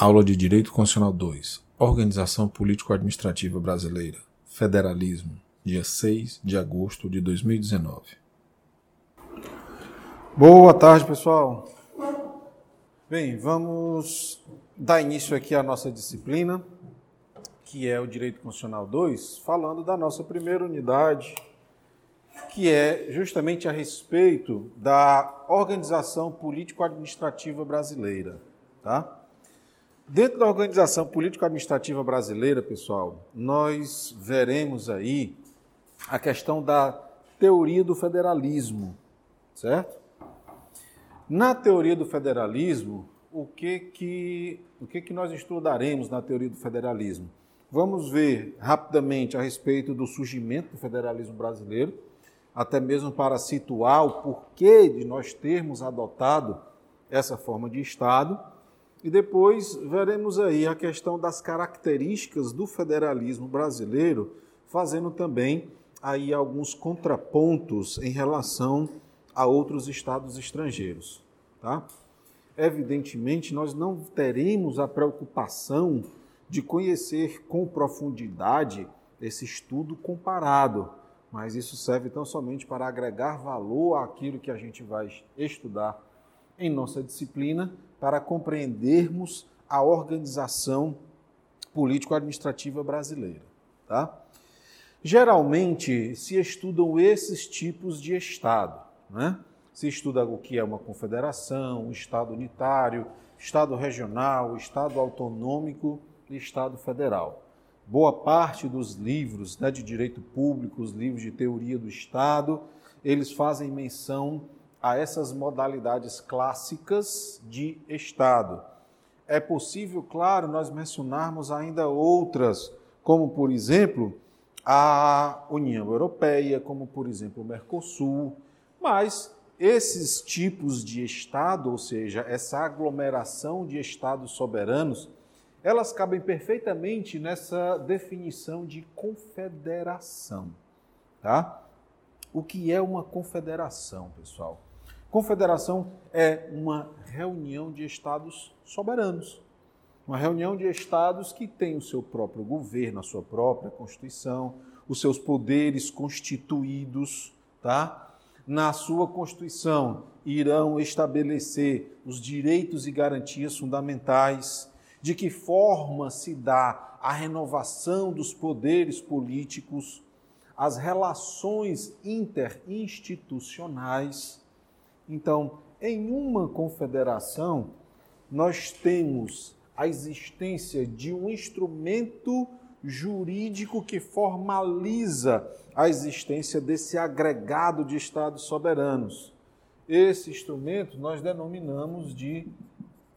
Aula de Direito Constitucional 2. Organização Político-Administrativa Brasileira. Federalismo. Dia 6 de agosto de 2019. Boa tarde, pessoal. Bem, vamos dar início aqui à nossa disciplina, que é o Direito Constitucional 2, falando da nossa primeira unidade, que é justamente a respeito da organização político-administrativa brasileira, tá? Dentro da organização político-administrativa brasileira, pessoal, nós veremos aí a questão da teoria do federalismo, certo? Na teoria do federalismo, o que que, o que que nós estudaremos na teoria do federalismo? Vamos ver rapidamente a respeito do surgimento do federalismo brasileiro, até mesmo para situar o porquê de nós termos adotado essa forma de Estado e depois veremos aí a questão das características do federalismo brasileiro, fazendo também aí alguns contrapontos em relação a outros estados estrangeiros, tá? Evidentemente, nós não teremos a preocupação de conhecer com profundidade esse estudo comparado, mas isso serve tão somente para agregar valor àquilo que a gente vai estudar em nossa disciplina para compreendermos a organização político-administrativa brasileira. Tá? Geralmente se estudam esses tipos de Estado. Né? Se estuda o que é uma confederação, um Estado unitário, Estado regional, Estado autonômico e Estado federal. Boa parte dos livros né, de direito público, os livros de teoria do Estado, eles fazem menção a essas modalidades clássicas de Estado. É possível, claro, nós mencionarmos ainda outras, como, por exemplo, a União Europeia, como, por exemplo, o Mercosul, mas esses tipos de Estado, ou seja, essa aglomeração de Estados soberanos, elas cabem perfeitamente nessa definição de confederação. Tá? O que é uma confederação, pessoal? Confederação é uma reunião de estados soberanos. Uma reunião de estados que tem o seu próprio governo, a sua própria constituição, os seus poderes constituídos, tá? Na sua constituição irão estabelecer os direitos e garantias fundamentais, de que forma se dá a renovação dos poderes políticos, as relações interinstitucionais, então, em uma confederação, nós temos a existência de um instrumento jurídico que formaliza a existência desse agregado de estados soberanos. Esse instrumento nós denominamos de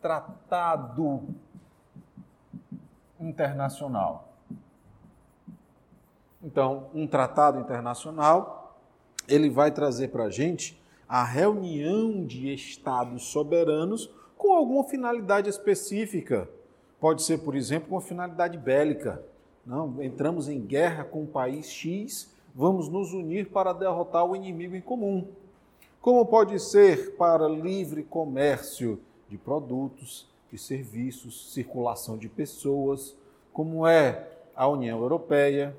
tratado internacional. Então, um tratado internacional, ele vai trazer para a gente a reunião de estados soberanos com alguma finalidade específica. Pode ser, por exemplo, uma finalidade bélica. Não, entramos em guerra com o país X, vamos nos unir para derrotar o inimigo em comum. Como pode ser para livre comércio de produtos, de serviços, circulação de pessoas, como é a União Europeia,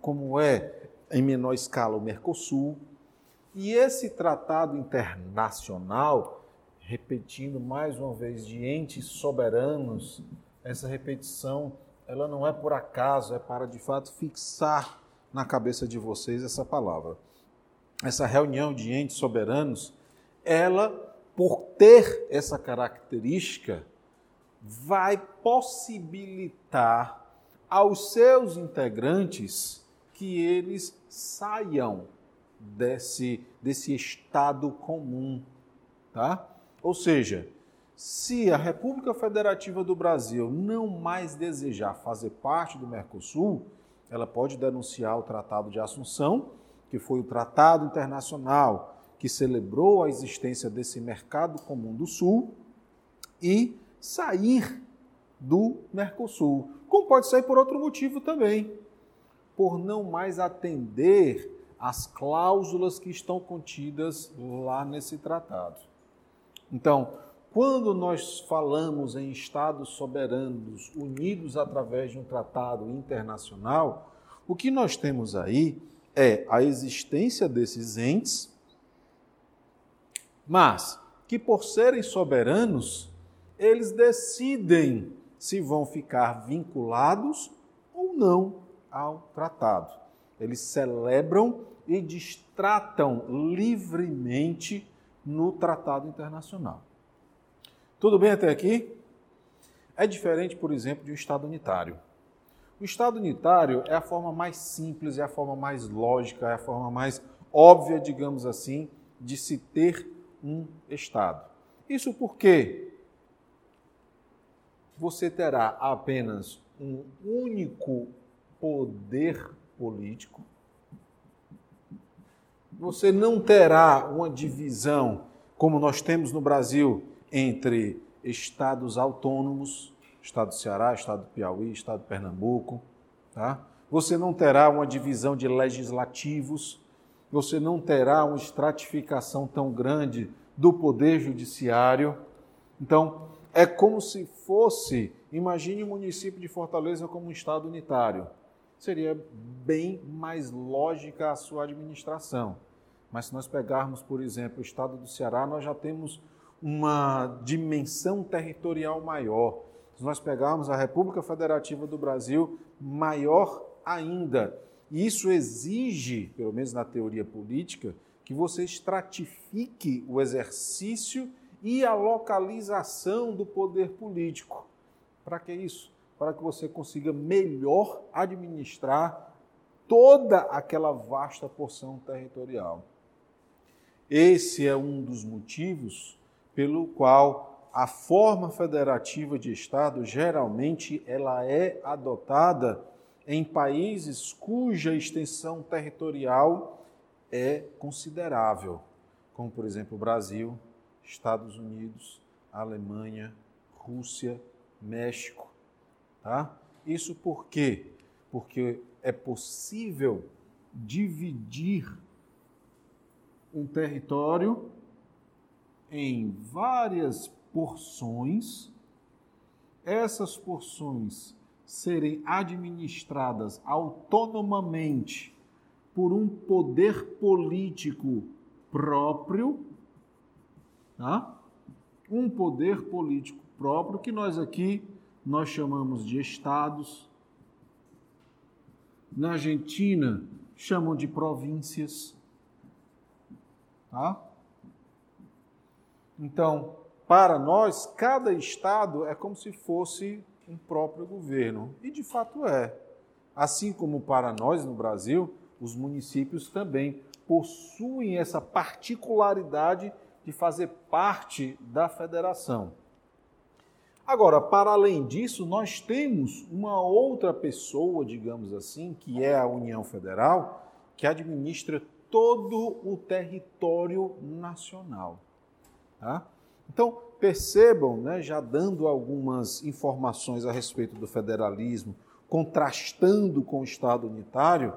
como é em menor escala o Mercosul, e esse tratado internacional, repetindo mais uma vez, de entes soberanos, essa repetição, ela não é por acaso, é para de fato fixar na cabeça de vocês essa palavra. Essa reunião de entes soberanos, ela, por ter essa característica, vai possibilitar aos seus integrantes que eles saiam desse, desse estado comum, tá? Ou seja, se a República Federativa do Brasil não mais desejar fazer parte do Mercosul, ela pode denunciar o Tratado de Assunção, que foi o tratado internacional que celebrou a existência desse mercado comum do Sul, e sair do Mercosul. Como pode sair por outro motivo também, por não mais atender as cláusulas que estão contidas lá nesse tratado. Então, quando nós falamos em estados soberanos unidos através de um tratado internacional, o que nós temos aí é a existência desses entes, mas que por serem soberanos, eles decidem se vão ficar vinculados ou não ao tratado. Eles celebram e destratam livremente no tratado internacional. Tudo bem até aqui? É diferente, por exemplo, de um Estado unitário. O Estado unitário é a forma mais simples, é a forma mais lógica, é a forma mais óbvia, digamos assim, de se ter um Estado. Isso porque você terá apenas um único poder político, você não terá uma divisão, como nós temos no Brasil, entre estados autônomos, Estado do Ceará, Estado do Piauí, Estado de Pernambuco. Tá? Você não terá uma divisão de legislativos, você não terá uma estratificação tão grande do poder judiciário. Então, é como se fosse, imagine o município de Fortaleza como um estado unitário. Seria bem mais lógica a sua administração. Mas se nós pegarmos, por exemplo, o estado do Ceará, nós já temos uma dimensão territorial maior. Se nós pegarmos a República Federativa do Brasil, maior ainda. E isso exige, pelo menos na teoria política, que você estratifique o exercício e a localização do poder político. Para que isso? Para que você consiga melhor administrar toda aquela vasta porção territorial. Esse é um dos motivos pelo qual a forma federativa de Estado geralmente ela é adotada em países cuja extensão territorial é considerável, como por exemplo Brasil, Estados Unidos, Alemanha, Rússia, México, tá? Isso por quê? Porque é possível dividir um território em várias porções, essas porções serem administradas autonomamente por um poder político próprio, tá? um poder político próprio que nós aqui nós chamamos de estados. Na Argentina chamam de províncias, tá? Então, para nós, cada estado é como se fosse um próprio governo. E de fato é. Assim como para nós no Brasil, os municípios também possuem essa particularidade de fazer parte da federação. Agora, para além disso, nós temos uma outra pessoa, digamos assim, que é a União Federal, que administra todo o território nacional. Tá? Então, percebam, né, já dando algumas informações a respeito do federalismo, contrastando com o Estado unitário,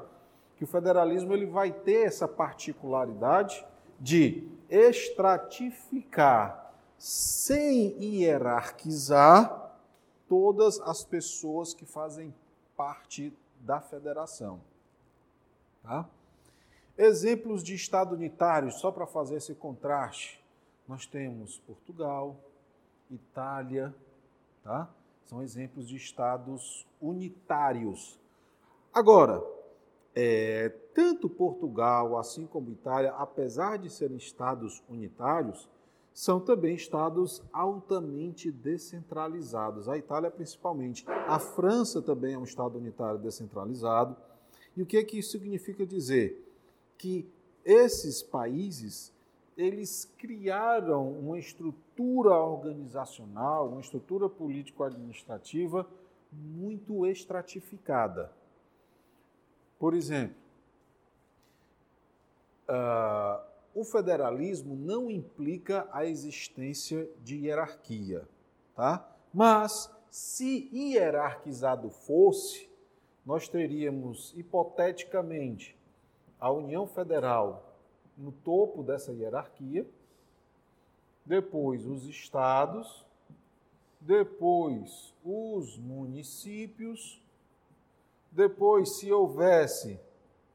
que o federalismo ele vai ter essa particularidade de estratificar sem hierarquizar todas as pessoas que fazem parte da federação. Tá? Exemplos de Estado unitário, só para fazer esse contraste nós temos Portugal, Itália, tá? São exemplos de estados unitários. Agora, é, tanto Portugal assim como Itália, apesar de serem estados unitários, são também estados altamente descentralizados. A Itália, principalmente. A França também é um estado unitário descentralizado. E o que, é que isso significa dizer? Que esses países eles criaram uma estrutura organizacional, uma estrutura político-administrativa muito estratificada. Por exemplo, uh, o federalismo não implica a existência de hierarquia, tá? Mas se hierarquizado fosse, nós teríamos hipoteticamente a União Federal no topo dessa hierarquia depois os estados, depois os municípios, depois, se houvesse,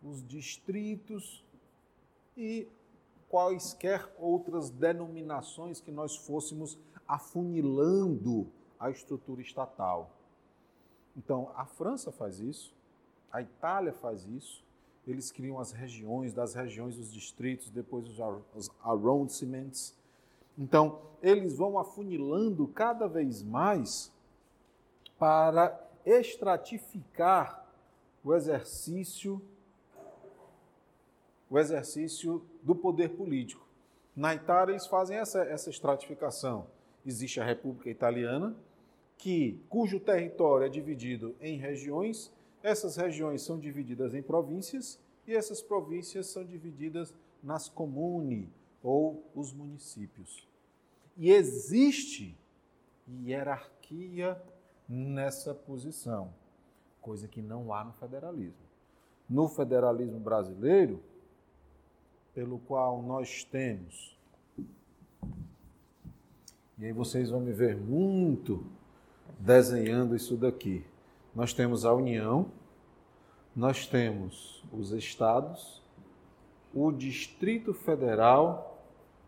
os distritos e quaisquer outras denominações que nós fôssemos afunilando a estrutura estatal. Então, a França faz isso, a Itália faz isso, eles criam as regiões, das regiões os distritos, depois os arrondissements. Então, eles vão afunilando cada vez mais para estratificar o exercício o exercício do poder político. Na Itália, eles fazem essa, essa estratificação. Existe a República Italiana, que, cujo território é dividido em regiões, essas regiões são divididas em províncias e essas províncias são divididas nas comuni ou os municípios. E existe hierarquia nessa posição, coisa que não há no federalismo. No federalismo brasileiro, pelo qual nós temos, e aí vocês vão me ver muito desenhando isso daqui. Nós temos a União, nós temos os estados, o Distrito Federal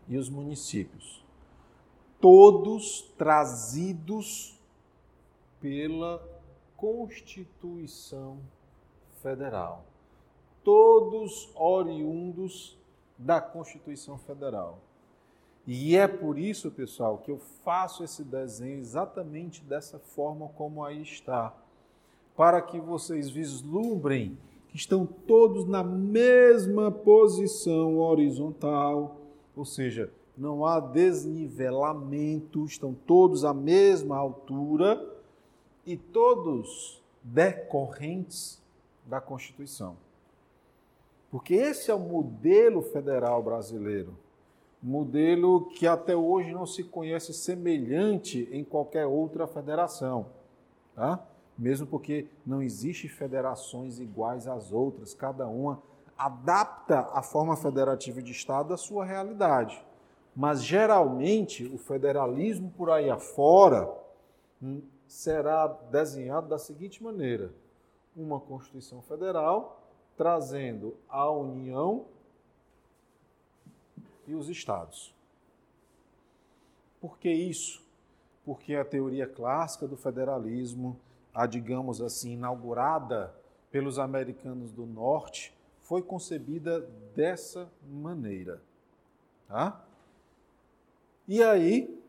e os municípios. Todos trazidos pela Constituição Federal. Todos oriundos da Constituição Federal. E é por isso, pessoal, que eu faço esse desenho exatamente dessa forma como aí está, para que vocês vislumbrem que estão todos na mesma posição horizontal, ou seja, não há desnivelamento, estão todos à mesma altura e todos decorrentes da Constituição. Porque esse é o modelo federal brasileiro. Modelo que até hoje não se conhece semelhante em qualquer outra federação. Tá? Mesmo porque não existe federações iguais às outras, cada uma adapta a forma federativa de Estado à sua realidade. Mas geralmente o federalismo por aí afora hum, será desenhado da seguinte maneira: uma Constituição Federal trazendo a União e os Estados. Por que isso? Porque a teoria clássica do federalismo, a digamos assim, inaugurada pelos americanos do Norte, foi concebida dessa maneira. Tá? E aí,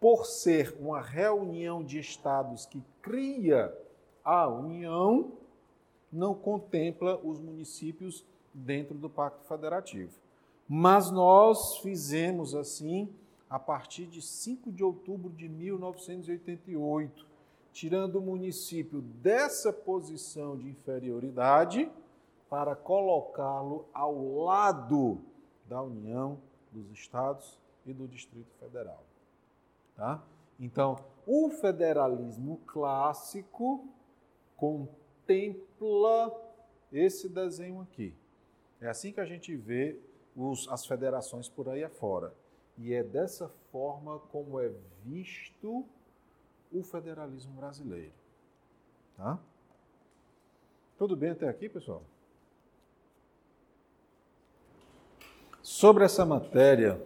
por ser uma reunião de estados que cria a União, não contempla os municípios dentro do Pacto Federativo. Mas nós fizemos assim a partir de 5 de outubro de 1988, tirando o município dessa posição de inferioridade para colocá-lo ao lado da União, dos Estados e do Distrito Federal. Tá? Então, o federalismo clássico contempla esse desenho aqui. É assim que a gente vê os, as federações por aí afora. E é dessa forma como é visto o federalismo brasileiro. Tá? Tudo bem até aqui, pessoal? Sobre essa matéria,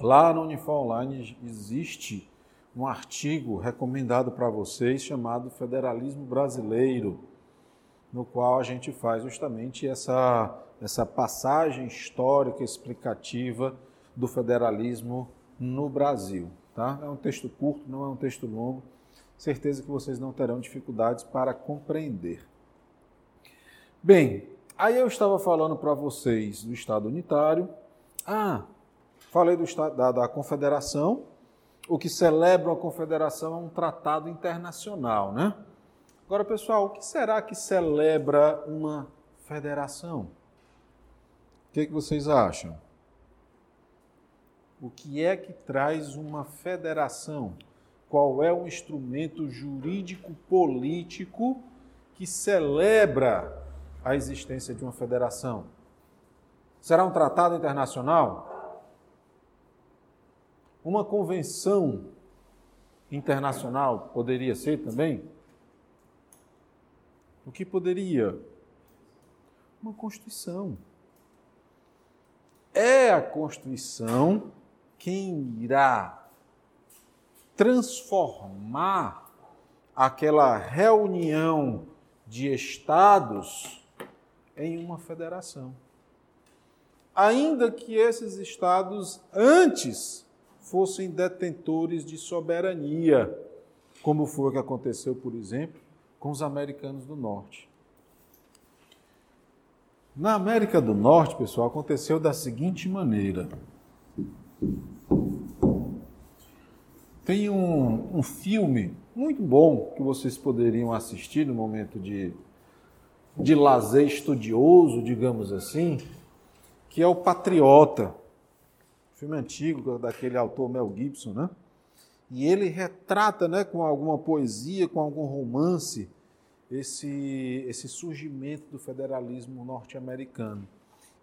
lá no Unifor Online existe um artigo recomendado para vocês chamado Federalismo Brasileiro, no qual a gente faz justamente essa, essa passagem histórica explicativa do federalismo no Brasil. Tá? É um texto curto, não é um texto longo. Certeza que vocês não terão dificuldades para compreender. Bem, aí eu estava falando para vocês do Estado unitário. Ah, falei do da, da Confederação, o que celebra a confederação é um tratado internacional, né? Agora, pessoal, o que será que celebra uma federação? O que, é que vocês acham? O que é que traz uma federação? Qual é o instrumento jurídico político que celebra a existência de uma federação? Será um tratado internacional? Uma convenção internacional poderia ser também? O que poderia? Uma Constituição. É a Constituição quem irá transformar aquela reunião de estados em uma federação. Ainda que esses estados antes fossem detentores de soberania, como foi o que aconteceu, por exemplo, com os americanos do Norte. Na América do Norte, pessoal, aconteceu da seguinte maneira. Tem um, um filme muito bom que vocês poderiam assistir no momento de, de lazer estudioso, digamos assim, que é o Patriota. Filme antigo daquele autor Mel Gibson, né? E ele retrata, né, com alguma poesia, com algum romance, esse, esse surgimento do federalismo norte-americano.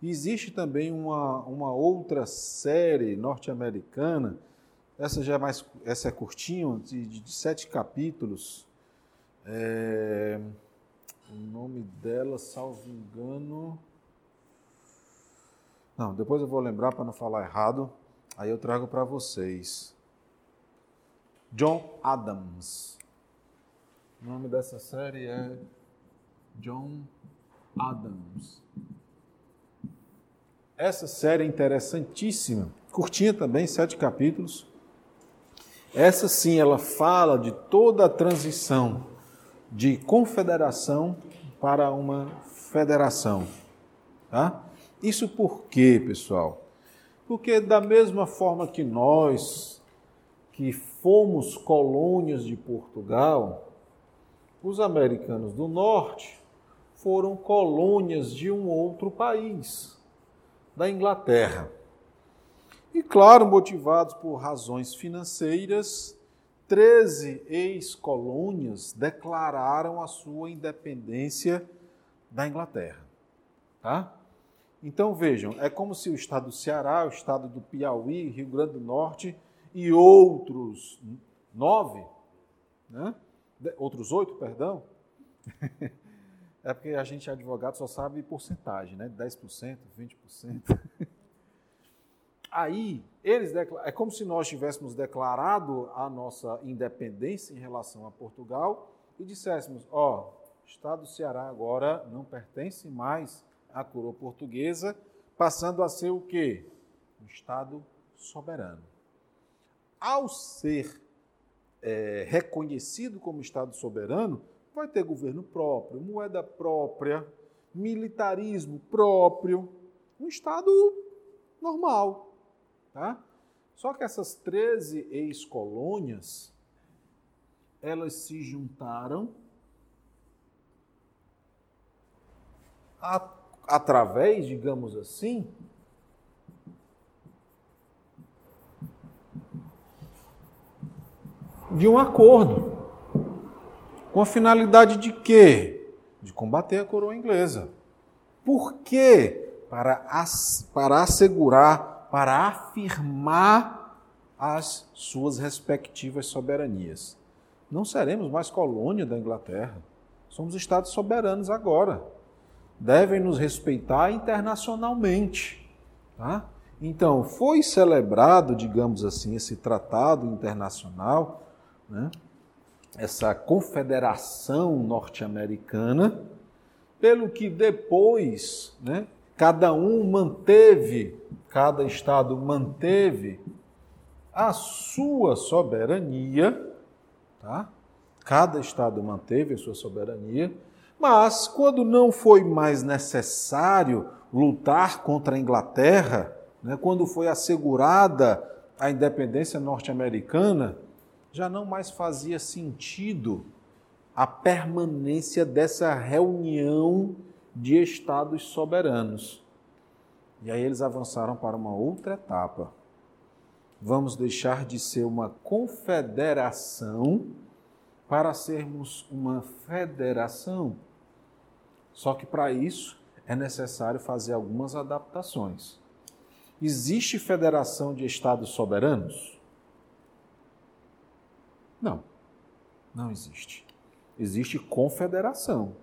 Existe também uma, uma outra série norte-americana, essa já é mais, essa é curtinha, de, de sete capítulos. É, o nome dela, salvo engano. Não, depois eu vou lembrar para não falar errado. Aí eu trago para vocês. John Adams. O nome dessa série é John Adams. Essa série é interessantíssima, curtinha também, sete capítulos. Essa sim, ela fala de toda a transição de confederação para uma federação. Tá? Isso por quê, pessoal? Porque da mesma forma que nós, que fomos colônias de Portugal, os americanos do norte foram colônias de um outro país, da Inglaterra. E, claro, motivados por razões financeiras, 13 ex-colônias declararam a sua independência da Inglaterra. Tá? Então vejam, é como se o estado do Ceará, o estado do Piauí, Rio Grande do Norte e outros nove, né? outros oito, perdão, é porque a gente, advogado, só sabe porcentagem, né? 10%, 20%. Aí, eles é como se nós tivéssemos declarado a nossa independência em relação a Portugal e disséssemos: ó, o Estado do Ceará agora não pertence mais à coroa portuguesa, passando a ser o quê? Um Estado soberano. Ao ser é, reconhecido como Estado soberano, vai ter governo próprio, moeda própria, militarismo próprio, um Estado normal. Tá? Só que essas 13 ex-colônias, elas se juntaram a, através, digamos assim, de um acordo. Com a finalidade de quê? De combater a coroa inglesa. Por quê? Para, as, para assegurar, para afirmar as suas respectivas soberanias. Não seremos mais colônia da Inglaterra. Somos estados soberanos agora. Devem nos respeitar internacionalmente. Tá? Então, foi celebrado, digamos assim, esse tratado internacional né, essa confederação norte-americana, pelo que depois né, cada um manteve, cada estado manteve a sua soberania, tá? Cada estado manteve a sua soberania, mas quando não foi mais necessário lutar contra a Inglaterra, né, quando foi assegurada a independência norte-americana, já não mais fazia sentido a permanência dessa reunião de estados soberanos. E aí eles avançaram para uma outra etapa. Vamos deixar de ser uma confederação para sermos uma federação. Só que para isso é necessário fazer algumas adaptações. Existe federação de estados soberanos? Não, não existe. Existe confederação.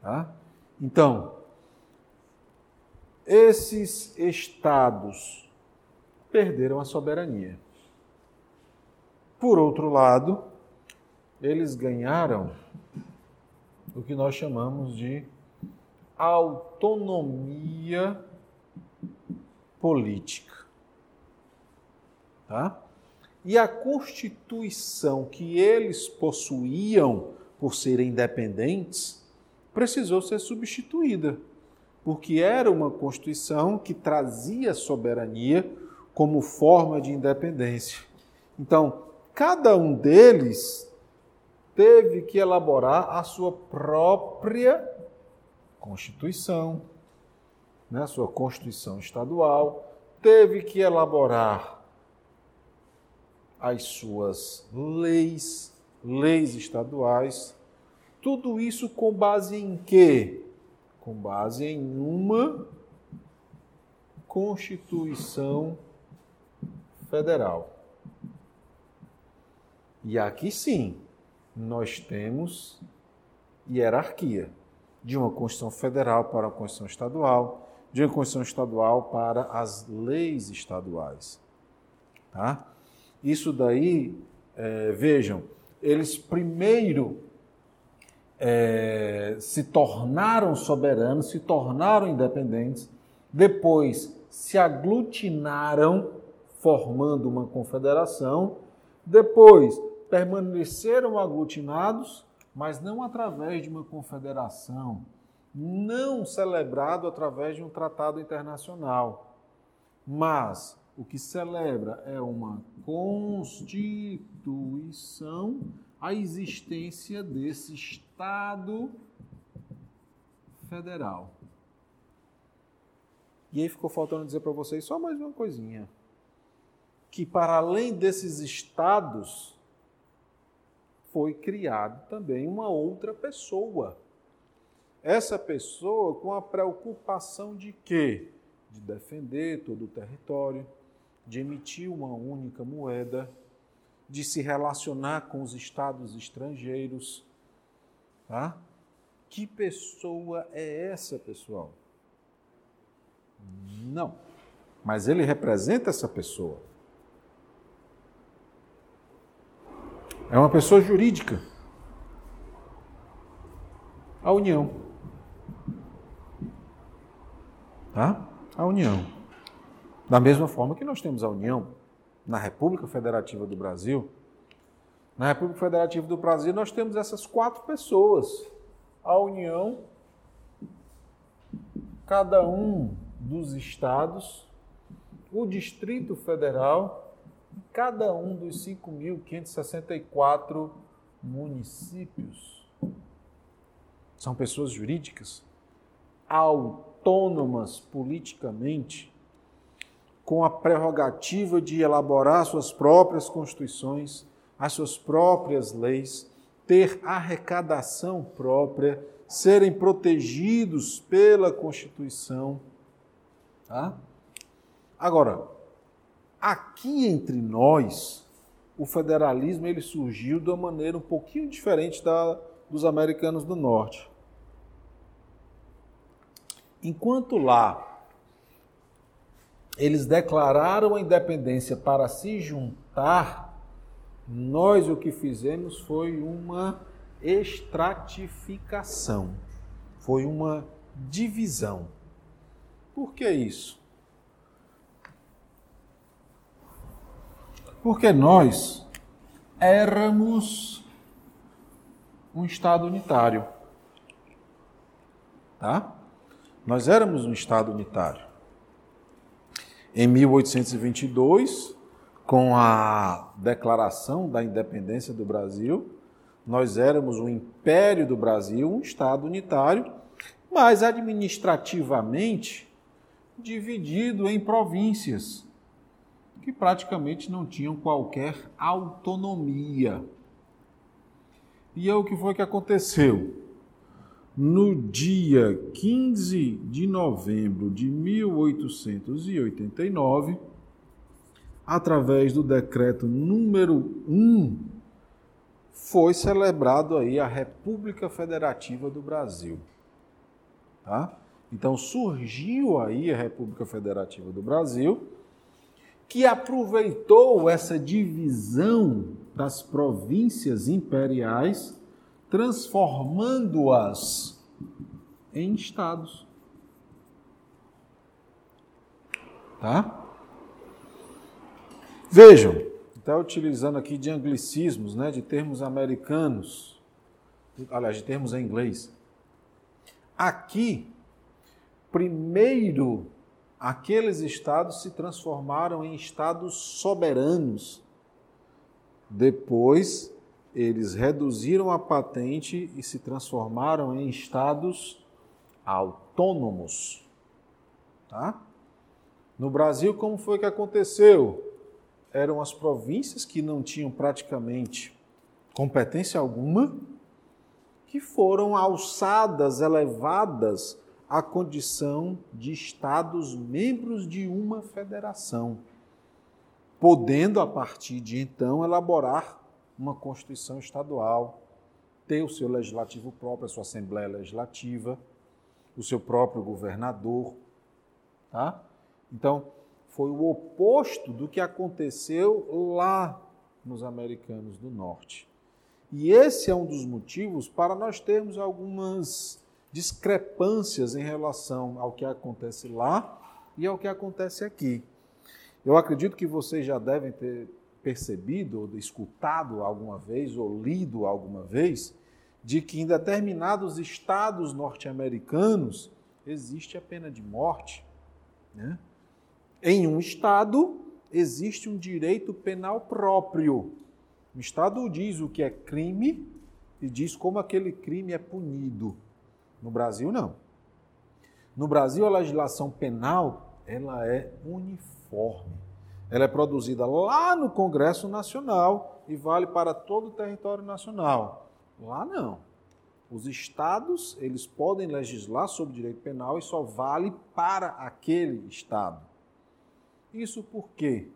Tá? Então, esses estados perderam a soberania. Por outro lado, eles ganharam o que nós chamamos de autonomia política. Tá? E a constituição que eles possuíam por serem independentes precisou ser substituída, porque era uma constituição que trazia soberania como forma de independência. Então, cada um deles teve que elaborar a sua própria Constituição, né, a sua Constituição estadual, teve que elaborar as suas leis, leis estaduais, tudo isso com base em quê? Com base em uma Constituição Federal. E aqui sim, nós temos hierarquia de uma Constituição Federal para uma Constituição Estadual, de uma Constituição Estadual para as leis estaduais. Tá? Isso daí, é, vejam, eles primeiro é, se tornaram soberanos, se tornaram independentes, depois se aglutinaram, formando uma confederação, depois permaneceram aglutinados, mas não através de uma confederação, não celebrado através de um tratado internacional, mas o que celebra é uma constituição, a existência desse Estado federal. E aí ficou faltando dizer para vocês só mais uma coisinha. Que para além desses estados, foi criado também uma outra pessoa. Essa pessoa com a preocupação de quê? De defender todo o território, de emitir uma única moeda, de se relacionar com os estados estrangeiros. Tá? Que pessoa é essa, pessoal? Não. Mas ele representa essa pessoa. É uma pessoa jurídica. A União. Tá? A União. Da mesma forma que nós temos a União na República Federativa do Brasil. Na República Federativa do Brasil, nós temos essas quatro pessoas. A União, cada um dos estados, o Distrito Federal cada um dos 5.564 municípios são pessoas jurídicas autônomas politicamente, com a prerrogativa de elaborar suas próprias constituições, as suas próprias leis, ter arrecadação própria, serem protegidos pela Constituição. Tá? Agora, Aqui entre nós, o federalismo ele surgiu de uma maneira um pouquinho diferente da dos americanos do norte. Enquanto lá eles declararam a independência para se juntar, nós o que fizemos foi uma estratificação, foi uma divisão. Por que isso? Porque nós éramos um Estado unitário. Tá? Nós éramos um Estado unitário. Em 1822, com a declaração da independência do Brasil, nós éramos o Império do Brasil, um Estado unitário, mas administrativamente dividido em províncias que praticamente não tinham qualquer autonomia. E é o que foi que aconteceu. No dia 15 de novembro de 1889, através do decreto número 1 foi celebrado aí a República Federativa do Brasil. Tá? Então surgiu aí a República Federativa do Brasil, que aproveitou essa divisão das províncias imperiais, transformando-as em estados. Tá? Vejam, está utilizando aqui de anglicismos, né, de termos americanos, aliás, de termos em inglês. Aqui, primeiro, aqueles estados se transformaram em estados soberanos. Depois, eles reduziram a patente e se transformaram em estados autônomos. Tá? No Brasil, como foi que aconteceu? eram as províncias que não tinham praticamente competência alguma, que foram alçadas, elevadas à condição de estados membros de uma federação, podendo a partir de então elaborar uma constituição estadual, ter o seu legislativo próprio, a sua assembleia legislativa, o seu próprio governador, tá? Então, foi o oposto do que aconteceu lá nos americanos do norte. E esse é um dos motivos para nós termos algumas discrepâncias em relação ao que acontece lá e ao que acontece aqui. Eu acredito que vocês já devem ter percebido, ou escutado alguma vez, ou lido alguma vez, de que em determinados estados norte-americanos existe a pena de morte. Né? Em um Estado existe um direito penal próprio. O Estado diz o que é crime e diz como aquele crime é punido. No Brasil, não. No Brasil, a legislação penal ela é uniforme. Ela é produzida lá no Congresso Nacional e vale para todo o território nacional. Lá não. Os estados, eles podem legislar sobre direito penal e só vale para aquele estado. Isso por quê?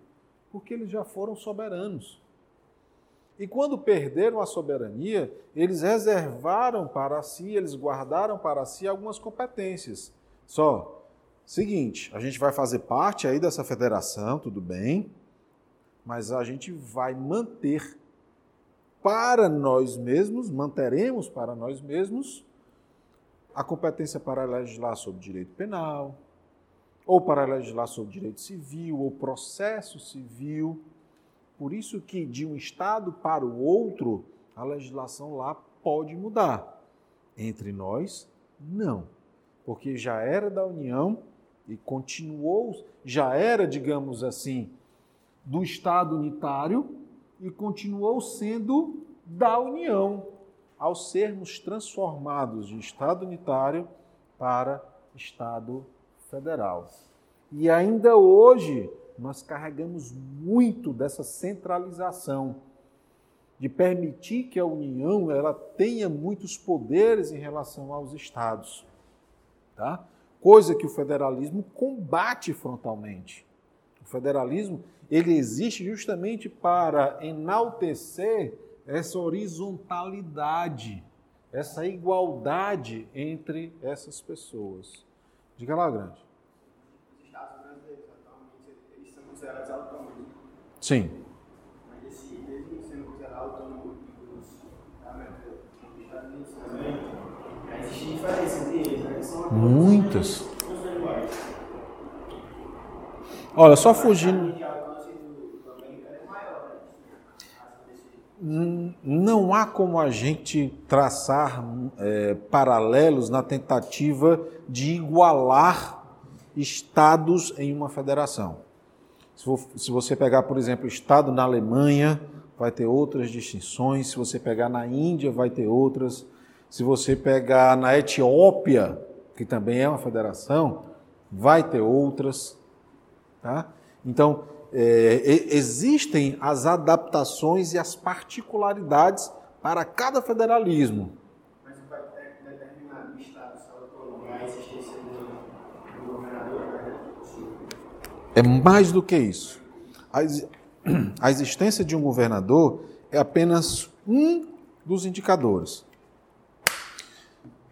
Porque eles já foram soberanos. E quando perderam a soberania, eles reservaram para si, eles guardaram para si algumas competências. Só, seguinte, a gente vai fazer parte aí dessa federação, tudo bem, mas a gente vai manter para nós mesmos, manteremos para nós mesmos a competência para legislar sobre direito penal, ou para legislar sobre direito civil, ou processo civil. Por isso que de um estado para o outro, a legislação lá pode mudar. Entre nós, não. Porque já era da União e continuou, já era, digamos assim, do Estado unitário e continuou sendo da União, ao sermos transformados de Estado unitário para Estado federal. E ainda hoje nós carregamos muito dessa centralização de permitir que a União ela tenha muitos poderes em relação aos estados, tá? Coisa que o federalismo combate frontalmente. O federalismo ele existe justamente para enaltecer essa horizontalidade, essa igualdade entre essas pessoas. Diga lá, grande. Os estados brasileiros atualmente eles são considerados autônomos. Sim. Mas esse, mesmo sendo considerado autônomo dos Estados Unidos também, existe diferença entre eles, né? São Muitas. Olha, só fugindo. não há como a gente traçar é, paralelos na tentativa de igualar estados em uma federação. Se você pegar, por exemplo, o estado na Alemanha, vai ter outras distinções. Se você pegar na Índia, vai ter outras. Se você pegar na Etiópia, que também é uma federação, vai ter outras. Tá? Então, é, existem as adaptações e as particularidades para cada federalismo. Mas vai determinar o Estado a existência do governador? É mais do que isso. A existência de um governador é apenas um dos indicadores.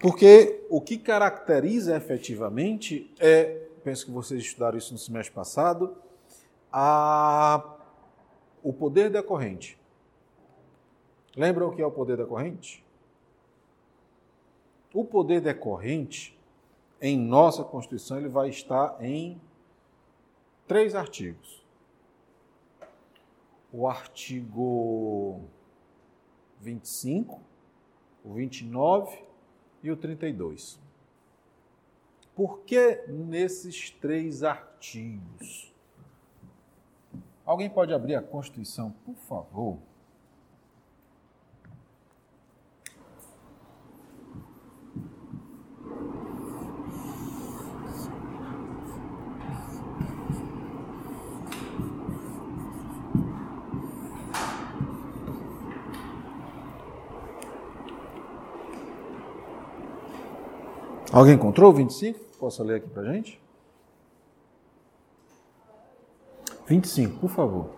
Porque o que caracteriza efetivamente é, penso que vocês estudaram isso no semestre passado, a, o poder decorrente. Lembram o que é o poder decorrente? O poder decorrente, em nossa Constituição, ele vai estar em três artigos. O artigo 25, o 29 e o 32. Por que nesses três artigos? Alguém pode abrir a Constituição, por favor? Alguém encontrou o 25? Posso ler aqui para gente? 25, por favor.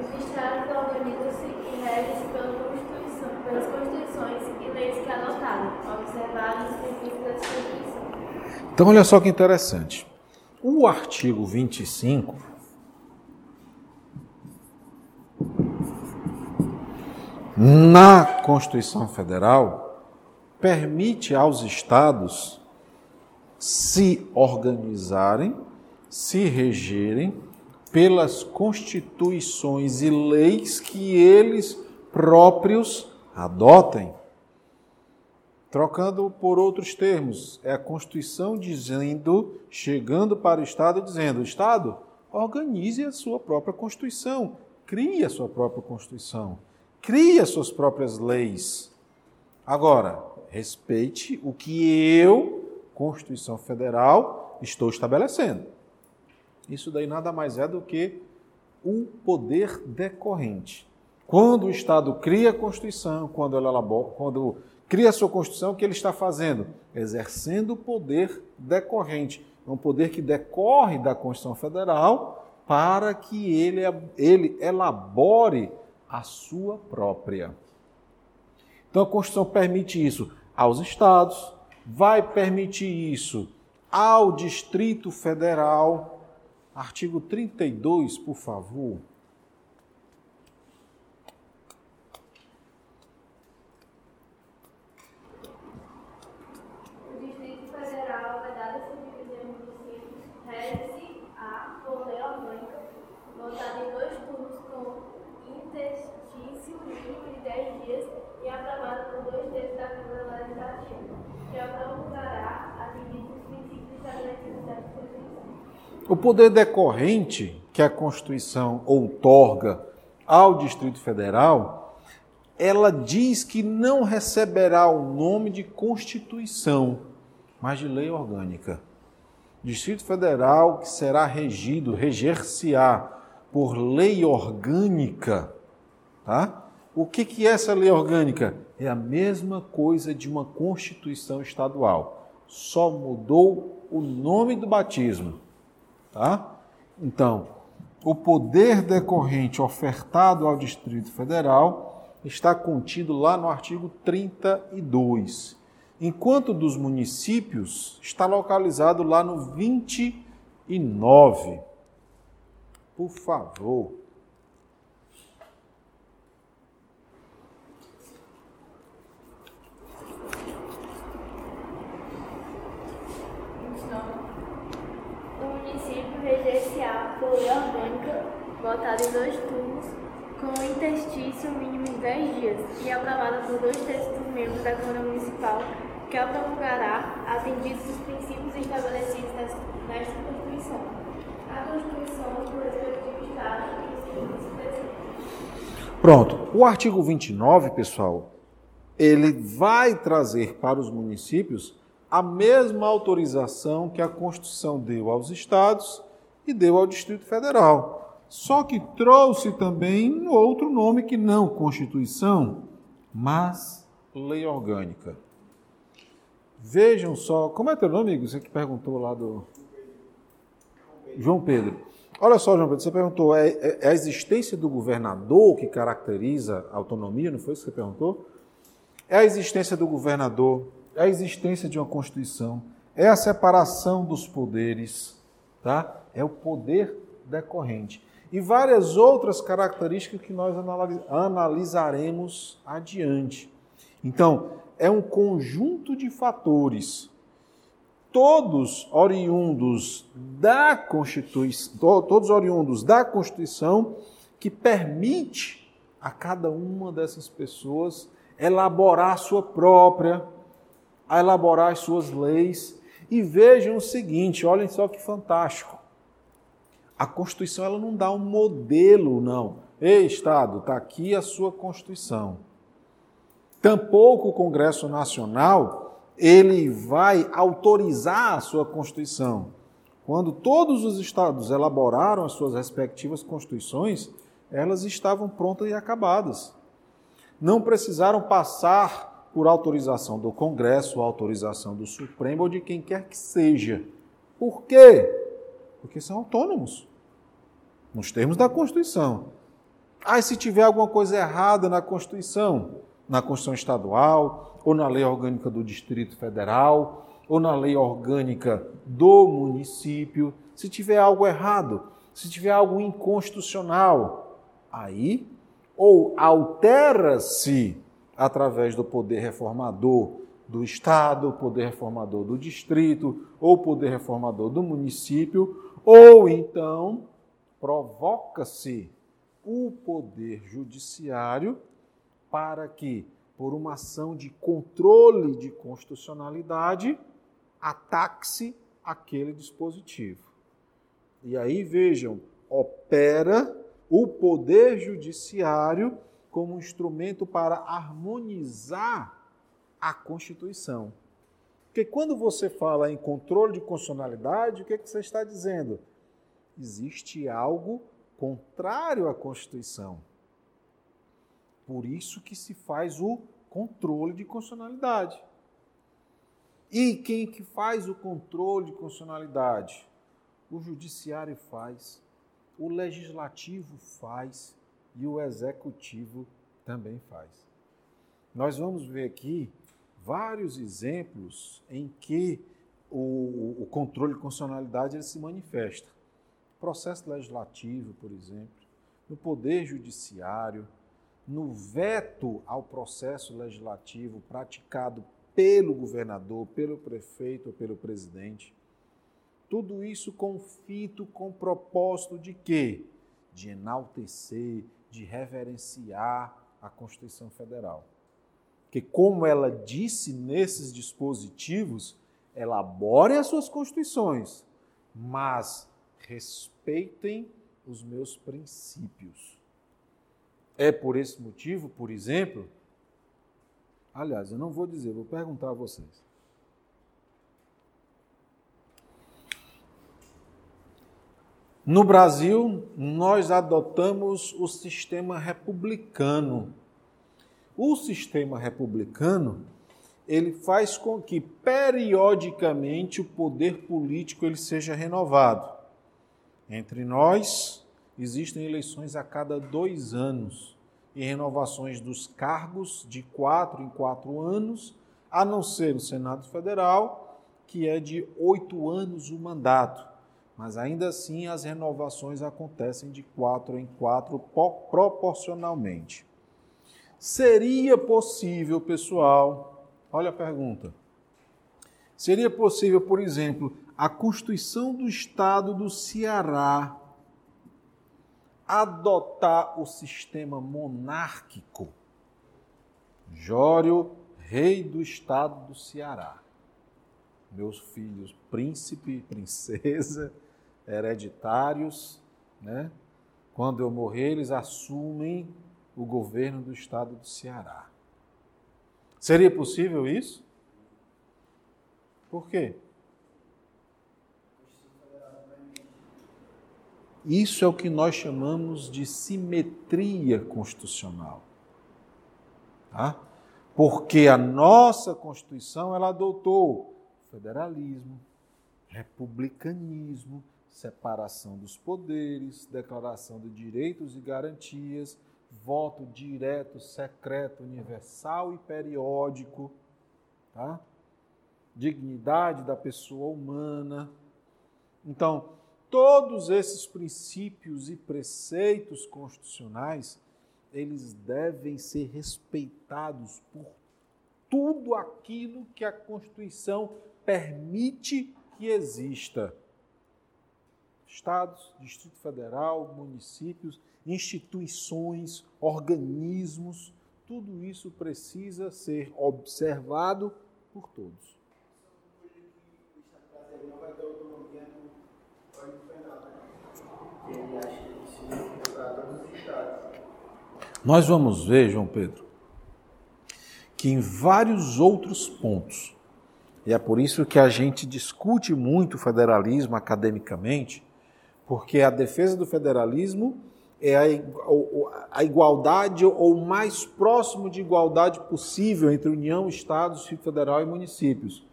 Os estados organizam-se e regem-se pela Constituição, pelas constituições e leis que adotaram, observados os princípios da Constituição. Então, olha só que interessante. O artigo 25 na Constituição Federal permite aos estados se organizarem, se regerem pelas constituições e leis que eles próprios adotem. Trocando por outros termos, é a Constituição dizendo, chegando para o Estado, dizendo: Estado, organize a sua própria Constituição, crie a sua própria Constituição, crie as suas próprias leis. Agora, respeite o que eu, Constituição Federal, estou estabelecendo. Isso daí nada mais é do que o poder decorrente. Quando o Estado cria a Constituição, quando ela elabora, quando cria a sua Constituição, o que ele está fazendo? Exercendo o poder decorrente. É um poder que decorre da Constituição Federal para que ele, ele elabore a sua própria. Então a Constituição permite isso aos estados, vai permitir isso ao Distrito Federal. Artigo 32, por favor. O Distrito Federal, vedado a subdivisão em municípios, rege-se a por lei orgânica, votada em dois turnos com interstício mínimo de 10 dias e aprovada por dois terços da Câmara Legislativa, que a promulgará atendidos os princípios estabelecidos da Constituição. O poder decorrente que a Constituição outorga ao Distrito Federal, ela diz que não receberá o nome de Constituição, mas de lei orgânica. Distrito Federal que será regido, reger-se-á por lei orgânica, tá? O que, que é essa lei orgânica? É a mesma coisa de uma Constituição estadual. Só mudou o nome do batismo. Tá? Então, o poder decorrente ofertado ao Distrito Federal está contido lá no artigo 32, enquanto dos municípios está localizado lá no 29. Por favor. O município reger-se-á por lei orgânica, votada em dois turnos, com interstício mínimo de 10 dias e aprovada por dois terços dos membros da Câmara Municipal, que a promulgará, atendidos os princípios estabelecidos nesta Constituição. A Constituição do respectivo Estado e os. Pronto. O artigo 29, pessoal, ele vai trazer para os municípios a mesma autorização que a Constituição deu aos estados e deu ao Distrito Federal. Só que trouxe também outro nome que não Constituição, mas lei orgânica. Vejam só, como é teu nome, amigo? Você que perguntou lá do. João Pedro. Olha só, João Pedro, você perguntou, é, é, é a existência do governador que caracteriza a autonomia, não foi isso que você perguntou? É a existência do governador, é a existência de uma Constituição, é a separação dos poderes, tá? É o poder decorrente. E várias outras características que nós analisaremos adiante. Então, é um conjunto de fatores, todos oriundos da Constituição, todos oriundos da Constituição, que permite a cada uma dessas pessoas elaborar a sua própria, elaborar as suas leis. E vejam o seguinte, olhem só que fantástico. A Constituição ela não dá um modelo, não. Ei, Estado, está aqui a sua Constituição. Tampouco o Congresso Nacional ele vai autorizar a sua Constituição. Quando todos os estados elaboraram as suas respectivas constituições, elas estavam prontas e acabadas. Não precisaram passar por autorização do Congresso, autorização do Supremo ou de quem quer que seja. Por quê? Porque são autônomos, nos termos da Constituição. Ah, se tiver alguma coisa errada na Constituição, na Constituição Estadual, ou na Lei Orgânica do Distrito Federal, ou na Lei Orgânica do município, se tiver algo errado, se tiver algo inconstitucional, aí ou altera-se através do poder reformador do Estado, poder reformador do distrito, ou poder reformador do município, ou então provoca-se o poder judiciário para que, por uma ação de controle de constitucionalidade, ataque-se aquele dispositivo. E aí vejam, opera o poder judiciário como instrumento para harmonizar a Constituição. Porque quando você fala em controle de constitucionalidade, o que, é que você está dizendo? Existe algo contrário à Constituição. Por isso que se faz o controle de constitucionalidade. E quem que faz o controle de constitucionalidade? O judiciário faz, o legislativo faz e o executivo também faz. Nós vamos ver aqui vários exemplos em que o, o controle de constitucionalidade ele se manifesta. Processo legislativo, por exemplo, no poder judiciário, no veto ao processo legislativo praticado pelo governador, pelo prefeito ou pelo presidente. Tudo isso com fito, com propósito de quê? De enaltecer, de reverenciar a Constituição Federal que, como ela disse nesses dispositivos, elaborem as suas constituições, mas respeitem os meus princípios. É por esse motivo, por exemplo, aliás, eu não vou dizer, vou perguntar a vocês. No Brasil, nós adotamos o sistema republicano o sistema republicano ele faz com que periodicamente o poder político ele seja renovado. Entre nós existem eleições a cada dois anos e renovações dos cargos de quatro em quatro anos, a não ser o Senado Federal, que é de oito anos o mandato. Mas ainda assim as renovações acontecem de quatro em quatro proporcionalmente. Seria possível, pessoal, olha a pergunta. Seria possível, por exemplo, a Constituição do Estado do Ceará adotar o sistema monárquico? Jório, rei do Estado do Ceará. Meus filhos, príncipe e princesa, hereditários, né? Quando eu morrer, eles assumem o governo do estado do Ceará. Seria possível isso? Por quê? Isso é o que nós chamamos de simetria constitucional. Tá? Porque a nossa Constituição ela adotou federalismo, republicanismo, separação dos poderes, declaração de direitos e garantias, voto direto, secreto, universal e periódico, tá? dignidade da pessoa humana. Então, todos esses princípios e preceitos constitucionais, eles devem ser respeitados por tudo aquilo que a Constituição permite que exista. Estados, Distrito Federal, municípios, instituições, organismos, tudo isso precisa ser observado por todos. Nós vamos ver, João Pedro, que em vários outros pontos, e é por isso que a gente discute muito o federalismo academicamente, porque a defesa do federalismo é a, igualdade ou o mais próximo de igualdade possível entre União, Estados, Distrito Federal e municípios.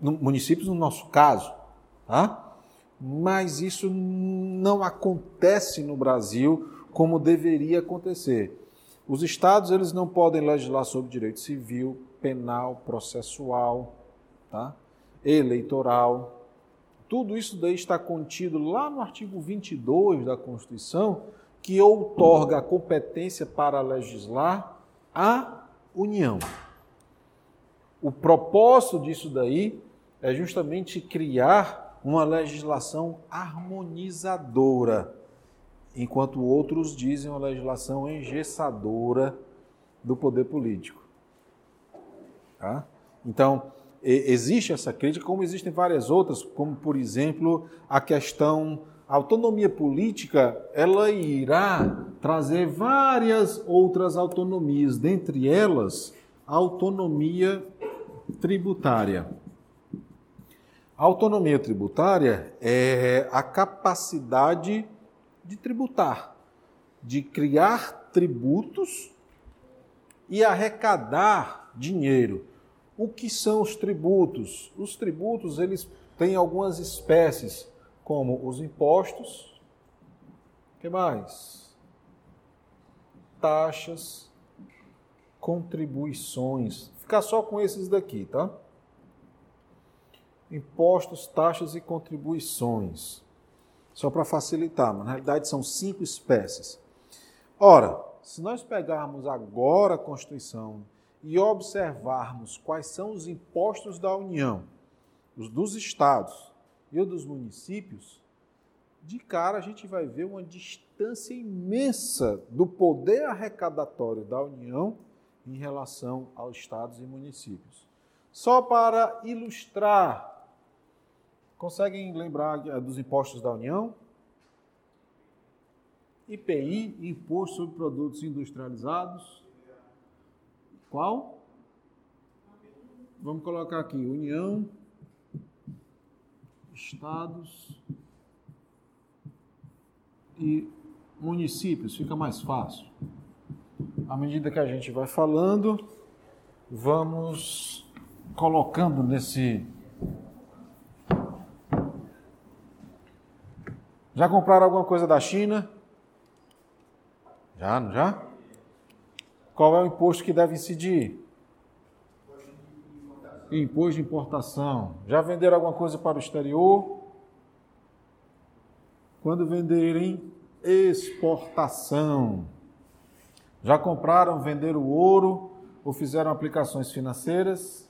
No, municípios no nosso caso, tá? Mas isso não acontece no Brasil como deveria acontecer. Os estados eles não podem legislar sobre direito civil, penal, processual, tá? eleitoral, tudo isso daí está contido lá no artigo 22 da Constituição, que outorga a competência para legislar à União. O propósito disso daí é justamente criar uma legislação harmonizadora, enquanto outros dizem uma legislação engessadora do poder político. Tá? Então, existe essa crítica, como existem várias outras, como por exemplo a questão a autonomia política, ela irá trazer várias outras autonomias, dentre elas a autonomia tributária. A autonomia tributária é a capacidade de tributar, de criar tributos e arrecadar dinheiro. O que são os tributos? Os tributos, eles têm algumas espécies, como os impostos, que mais? Taxas, contribuições. Ficar só com esses daqui, tá? Impostos, taxas e contribuições. Só para facilitar, mas na realidade são cinco espécies. Ora, se nós pegarmos agora a Constituição e observarmos quais são os impostos da União, os dos estados e os dos municípios, de cara a gente vai ver uma distância imensa do poder arrecadatório da União em relação aos estados e municípios. Só para ilustrar, conseguem lembrar dos impostos da União? IPI, Imposto sobre Produtos Industrializados, qual? Vamos colocar aqui: União, Estados e municípios, fica mais fácil. À medida que a gente vai falando, vamos colocando nesse. Já compraram alguma coisa da China? Já, não já? Qual é o imposto que deve incidir? Imposto de importação. Já venderam alguma coisa para o exterior? Quando venderem, exportação. Já compraram, venderam ouro ou fizeram aplicações financeiras?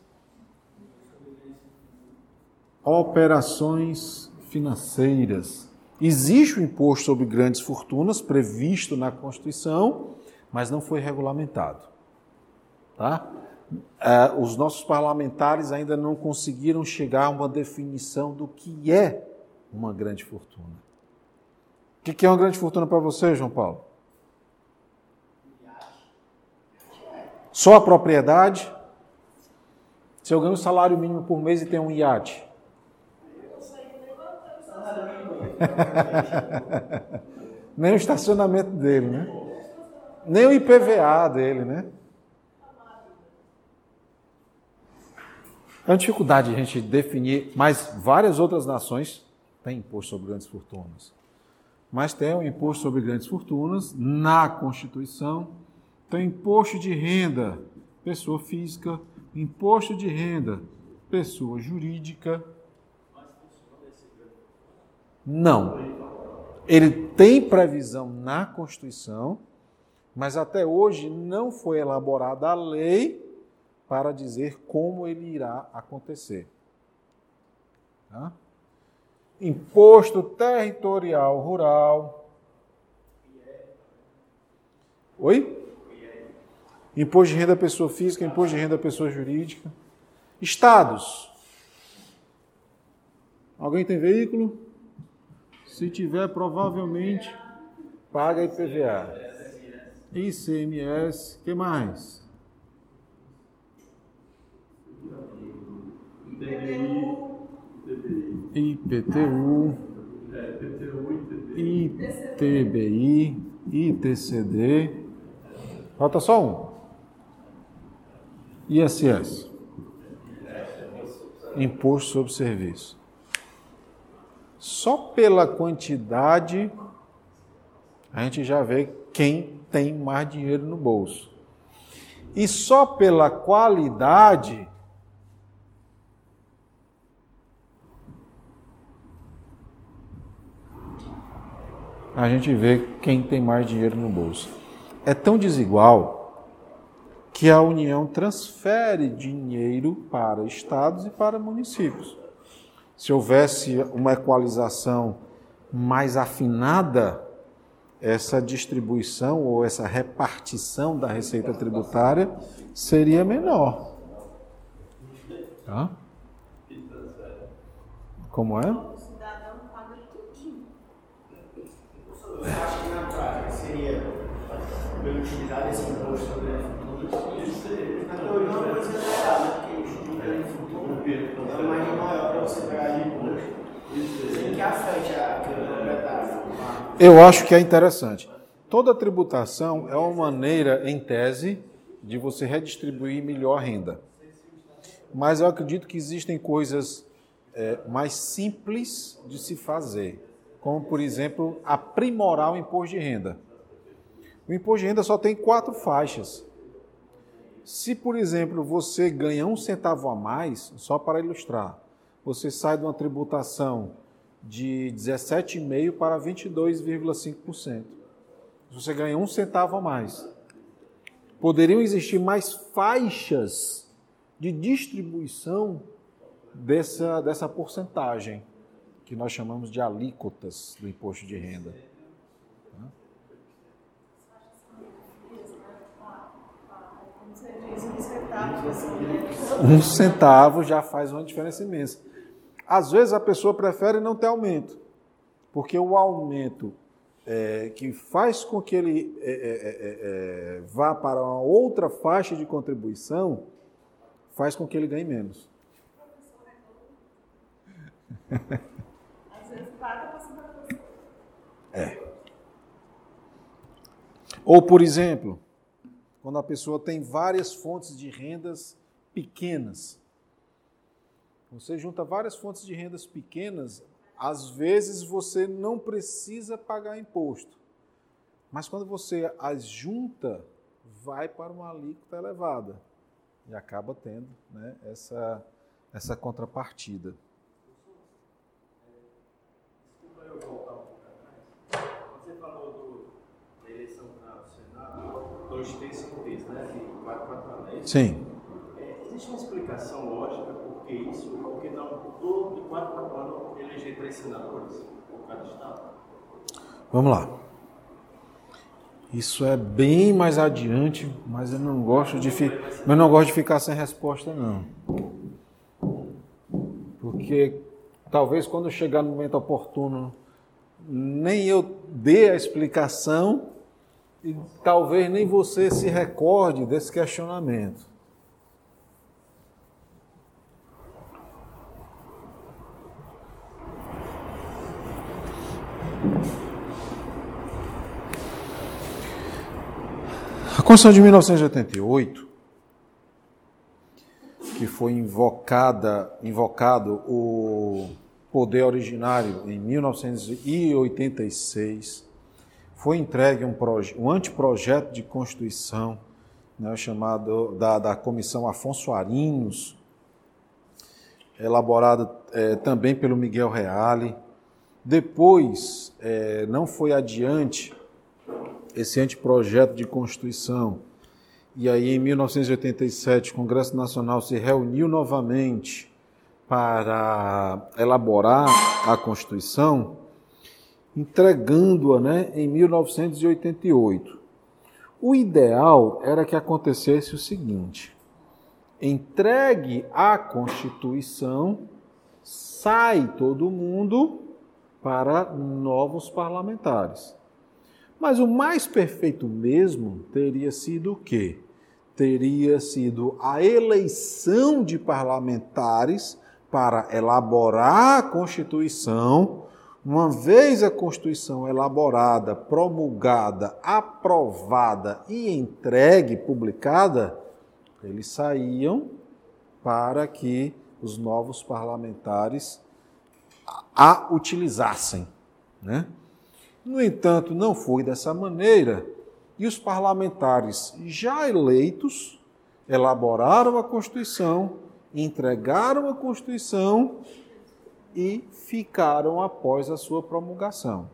Operações financeiras. Existe o imposto sobre grandes fortunas previsto na Constituição mas não foi regulamentado. Tá? É, os nossos parlamentares ainda não conseguiram chegar a uma definição do que é uma grande fortuna. O que é uma grande fortuna para você, João Paulo? Só a propriedade? Se eu ganho um salário mínimo por mês e tenho um iate? Nem o estacionamento dele, né? Nem o IPVA dele, né? É uma dificuldade a gente definir, mas várias outras nações têm imposto sobre grandes fortunas. Mas tem o imposto sobre grandes fortunas na Constituição, tem imposto de renda, pessoa física, imposto de renda, pessoa jurídica. Não. Ele tem previsão na Constituição, mas até hoje não foi elaborada a lei para dizer como ele irá acontecer. Tá? Imposto territorial rural. Oi? Imposto de renda pessoa física, imposto de renda pessoa jurídica. Estados. Alguém tem veículo? Se tiver, provavelmente paga IPVA. ICMS, que mais? IPTU, ITBI, ITCD. Falta só um. ISS. Imposto sobre Serviço. Só pela quantidade a gente já vê quem tem mais dinheiro no bolso. E só pela qualidade a gente vê quem tem mais dinheiro no bolso. É tão desigual que a União transfere dinheiro para estados e para municípios. Se houvesse uma equalização mais afinada, essa distribuição ou essa repartição da receita tributária seria menor. Tá? Como é? Acha que na prática seria imposto sobre é futuro é a proprietário. Eu acho que é interessante. Toda tributação é uma maneira, em tese, de você redistribuir melhor renda. Mas eu acredito que existem coisas é, mais simples de se fazer como, por exemplo, aprimorar o imposto de renda. O imposto de renda só tem quatro faixas. Se, por exemplo, você ganha um centavo a mais, só para ilustrar, você sai de uma tributação de 17,5% para 22,5%. Você ganha um centavo a mais. Poderiam existir mais faixas de distribuição dessa, dessa porcentagem que nós chamamos de alíquotas do imposto de renda. Um centavo já faz uma diferença imensa. Às vezes a pessoa prefere não ter aumento, porque o aumento é, que faz com que ele é, é, é, é vá para uma outra faixa de contribuição faz com que ele ganhe menos. É. Ou, por exemplo, quando a pessoa tem várias fontes de rendas pequenas. Você junta várias fontes de rendas pequenas, às vezes você não precisa pagar imposto. Mas quando você as junta, vai para uma alíquota elevada e acaba tendo né, essa, essa contrapartida. dois terços e um terço, né? De 4 4 a Sim. É, existe uma explicação lógica isso, porque não todo de 4 4 anos eleger três senadores por cada estado? Vamos lá. Isso é bem mais adiante, mas eu não gosto de fi... eu não gosto de ficar sem resposta não. Porque talvez quando chegar no momento oportuno nem eu dê a explicação e talvez nem você se recorde desse questionamento. A Constituição de 1988, que foi invocada, invocado o poder originário em 1986, foi entregue um, um anteprojeto de Constituição, né, chamado da, da Comissão Afonso Arinos, elaborado é, também pelo Miguel Reale. Depois, é, não foi adiante esse anteprojeto de Constituição. E aí, em 1987, o Congresso Nacional se reuniu novamente para elaborar a Constituição, entregando-a né, em 1988. O ideal era que acontecesse o seguinte: entregue a Constituição, sai todo mundo para novos parlamentares. Mas o mais perfeito mesmo teria sido o quê? Teria sido a eleição de parlamentares para elaborar a Constituição. Uma vez a Constituição elaborada, promulgada, aprovada e entregue, publicada, eles saíam para que os novos parlamentares a utilizassem. Né? No entanto, não foi dessa maneira, e os parlamentares já eleitos elaboraram a Constituição, entregaram a Constituição e ficaram após a sua promulgação.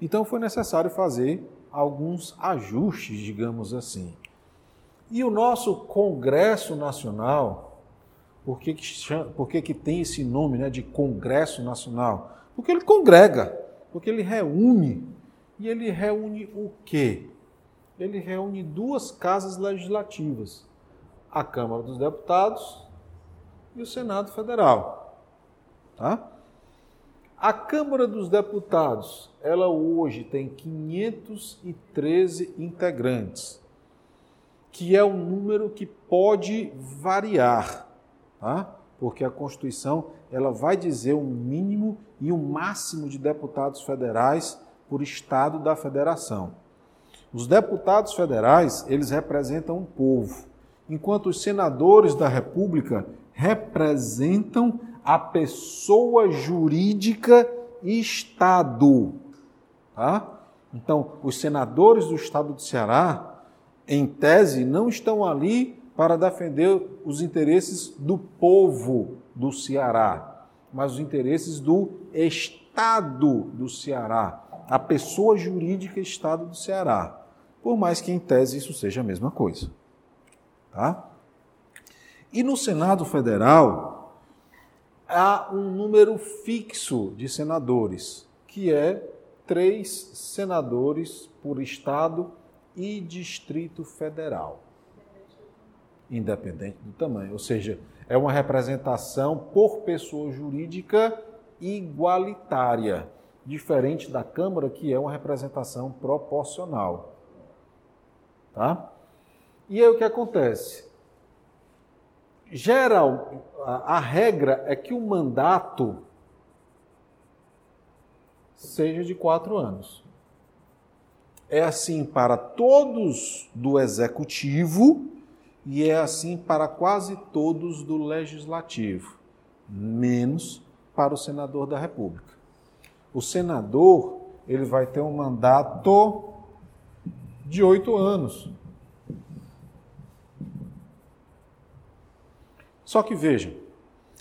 Então foi necessário fazer alguns ajustes, digamos assim. E o nosso Congresso Nacional, por que, que, chama, por que, que tem esse nome né, de Congresso Nacional? Porque ele congrega, porque ele reúne. E ele reúne o quê? Ele reúne duas casas legislativas: a Câmara dos Deputados e o Senado Federal. Tá? A Câmara dos Deputados, ela hoje tem 513 integrantes que é um número que pode variar, tá? porque a Constituição ela vai dizer um mínimo e um máximo de deputados federais por estado da federação. Os deputados federais, eles representam o povo, enquanto os senadores da República representam a pessoa jurídica Estado. Tá? Então, os senadores do estado do Ceará, em tese, não estão ali para defender os interesses do povo do Ceará, mas os interesses do Estado do Ceará, a pessoa jurídica Estado do Ceará. Por mais que em tese isso seja a mesma coisa. Tá? E no Senado Federal há um número fixo de senadores, que é três senadores por Estado e Distrito Federal, independente do tamanho. Ou seja, é uma representação por pessoa jurídica igualitária, diferente da Câmara, que é uma representação proporcional. Tá? E aí o que acontece? Geral, a, a regra é que o mandato seja de quatro anos é assim para todos do executivo e é assim para quase todos do legislativo, menos para o senador da República. O senador ele vai ter um mandato de oito anos. Só que vejam,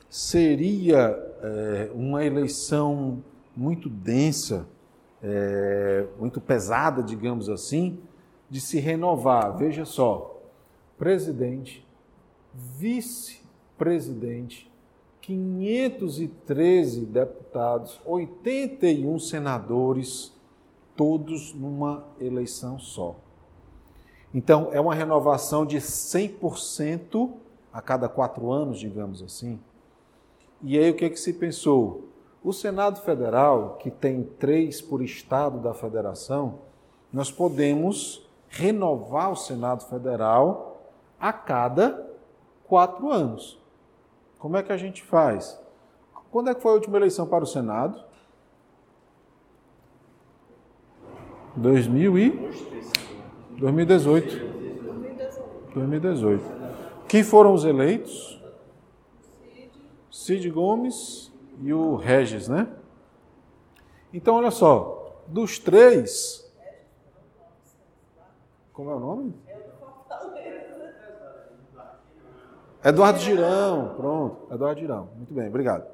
seria é, uma eleição muito densa é, muito pesada, digamos assim, de se renovar. Veja só: presidente, vice-presidente, 513 deputados, 81 senadores, todos numa eleição só. Então, é uma renovação de 100% a cada quatro anos, digamos assim. E aí o que, é que se pensou? O Senado Federal, que tem três por estado da federação, nós podemos renovar o Senado Federal a cada quatro anos. Como é que a gente faz? Quando é que foi a última eleição para o Senado? 2000 e 2018. 2018. Quem foram os eleitos? Cid Gomes e o Regis, né? Então, olha só, dos três. Como é o nome? Eduardo Girão, pronto, Eduardo Girão. Muito bem, obrigado.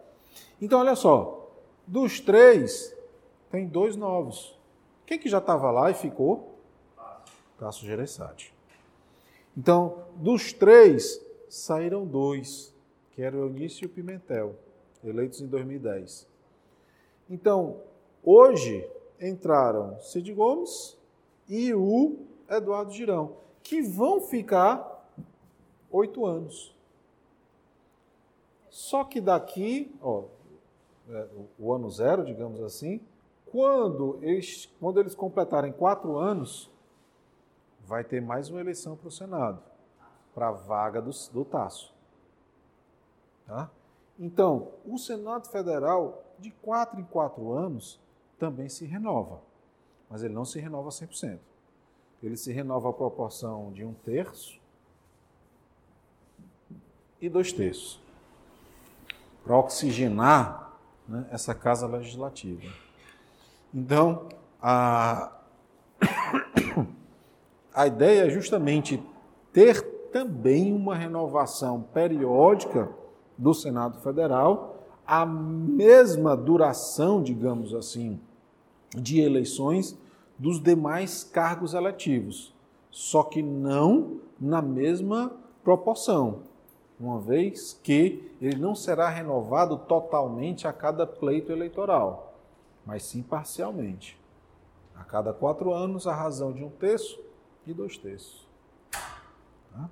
Então, olha só, dos três, tem dois novos. Quem que já estava lá e ficou? Tasso Gereissati. Então, dos três, saíram dois, que eram Eunício e o Pimentel, eleitos em 2010. Então, hoje entraram Cid Gomes e o Eduardo Girão, que vão ficar oito anos. Só que daqui, ó, é, o ano zero, digamos assim, quando eles, quando eles completarem quatro anos, vai ter mais uma eleição para o Senado, para a vaga do, do Tasso. Tá? Então, o Senado Federal, de quatro em quatro anos, também se renova, mas ele não se renova 100%. Ele se renova a proporção de um terço e dois terços para oxigenar né, essa casa legislativa. Então, a, a ideia é justamente ter também uma renovação periódica do Senado Federal, a mesma duração, digamos assim, de eleições dos demais cargos eletivos, só que não na mesma proporção uma vez que ele não será renovado totalmente a cada pleito eleitoral, mas sim parcialmente. A cada quatro anos, a razão de um terço e dois terços. Tá?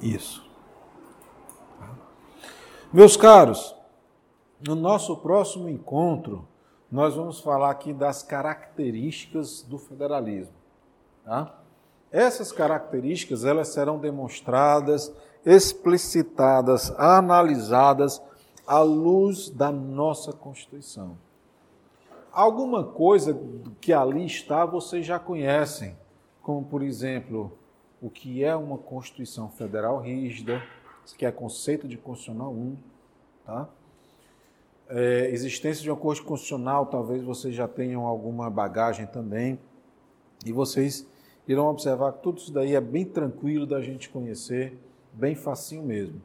Isso. Tá? Meus caros, no nosso próximo encontro, nós vamos falar aqui das características do federalismo. Tá? Essas características elas serão demonstradas, explicitadas, analisadas à luz da nossa Constituição. Alguma coisa que ali está vocês já conhecem, como por exemplo, o que é uma Constituição Federal rígida, que é conceito de Constitucional 1, tá? É, existência de uma corte constitucional, talvez vocês já tenham alguma bagagem também, e vocês irão observar que tudo isso daí é bem tranquilo da gente conhecer, bem facinho mesmo.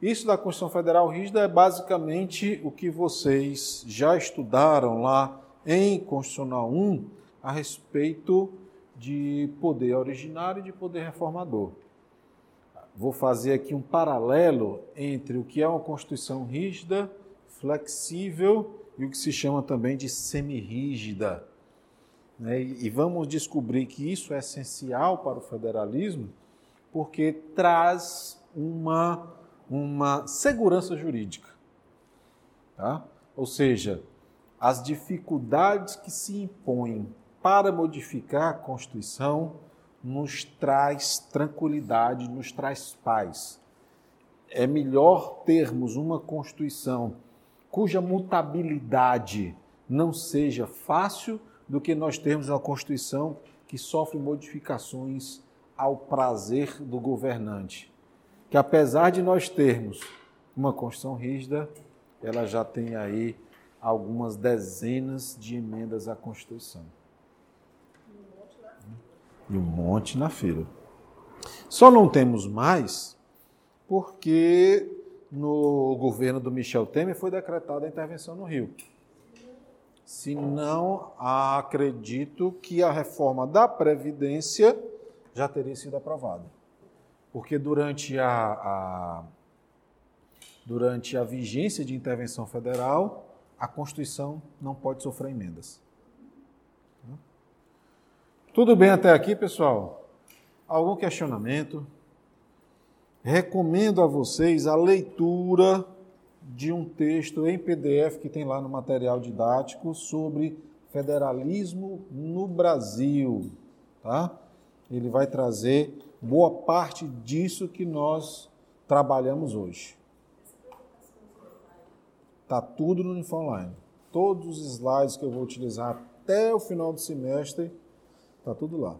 Isso da Constituição Federal rígida é basicamente o que vocês já estudaram lá em Constitucional 1 a respeito de poder originário e de poder reformador. Vou fazer aqui um paralelo entre o que é uma Constituição rígida flexível e o que se chama também de semirrígida. Né? E vamos descobrir que isso é essencial para o federalismo porque traz uma, uma segurança jurídica. Tá? Ou seja, as dificuldades que se impõem para modificar a Constituição nos traz tranquilidade, nos traz paz. É melhor termos uma Constituição cuja mutabilidade não seja fácil do que nós termos uma Constituição que sofre modificações ao prazer do governante. Que apesar de nós termos uma Constituição rígida, ela já tem aí algumas dezenas de emendas à Constituição. E um monte na fila. Só não temos mais porque no governo do Michel Temer foi decretada a intervenção no Rio. Se não, acredito que a reforma da Previdência já teria sido aprovada. Porque durante a, a durante a vigência de intervenção federal, a Constituição não pode sofrer emendas. Tudo bem até aqui, pessoal? Algum questionamento? Recomendo a vocês a leitura de um texto em PDF que tem lá no material didático sobre federalismo no Brasil, tá? Ele vai trazer boa parte disso que nós trabalhamos hoje. Tá tudo no Infoline. Todos os slides que eu vou utilizar até o final do semestre, tá tudo lá.